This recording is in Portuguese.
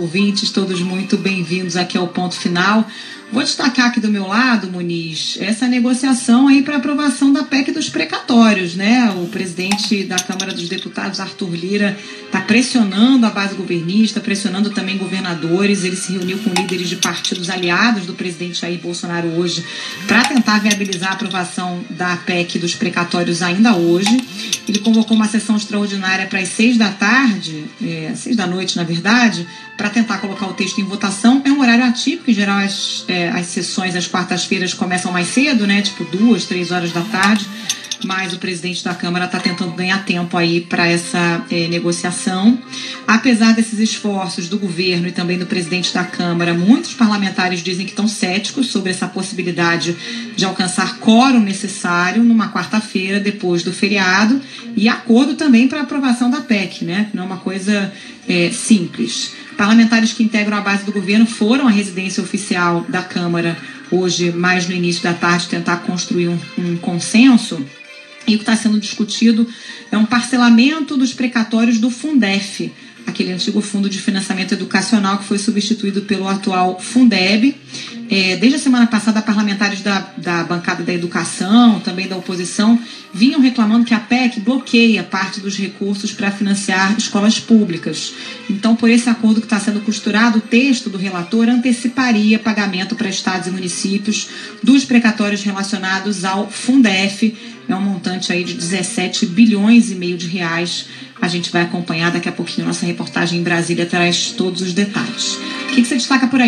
Ouvintes, todos muito bem-vindos aqui ao ponto final. Vou destacar aqui do meu lado, Muniz, essa negociação aí para aprovação da PEC dos precatórios, né? O presidente da Câmara dos Deputados, Arthur Lira, está pressionando a base governista, pressionando também governadores. Ele se reuniu com líderes de partidos aliados do presidente Jair Bolsonaro hoje para tentar viabilizar a aprovação da PEC dos precatórios ainda hoje. Ele convocou uma sessão extraordinária para as seis da tarde, é, seis da noite, na verdade, para tentar colocar o texto em votação. É um horário atípico, em geral as, as sessões às quartas-feiras começam mais cedo, né? Tipo duas, três horas da tarde. Mas o presidente da Câmara está tentando ganhar tempo aí para essa é, negociação. Apesar desses esforços do governo e também do presidente da Câmara, muitos parlamentares dizem que estão céticos sobre essa possibilidade de alcançar quórum necessário numa quarta-feira depois do feriado e acordo também para aprovação da PEC, né? Não é uma coisa é, simples. Parlamentares que integram a base do governo foram à residência oficial da Câmara hoje, mais no início da tarde, tentar construir um, um consenso. E o que está sendo discutido é um parcelamento dos precatórios do Fundef, aquele antigo fundo de financiamento educacional que foi substituído pelo atual Fundeb. É, desde a semana passada, parlamentares da, da bancada da educação, também da oposição, vinham reclamando que a PEC bloqueia parte dos recursos para financiar escolas públicas. Então, por esse acordo que está sendo costurado, o texto do relator anteciparia pagamento para estados e municípios dos precatórios relacionados ao Fundef. É um montante aí de 17 bilhões e meio de reais. A gente vai acompanhar daqui a pouquinho. Nossa reportagem em Brasília traz todos os detalhes. O que, que você destaca por aí?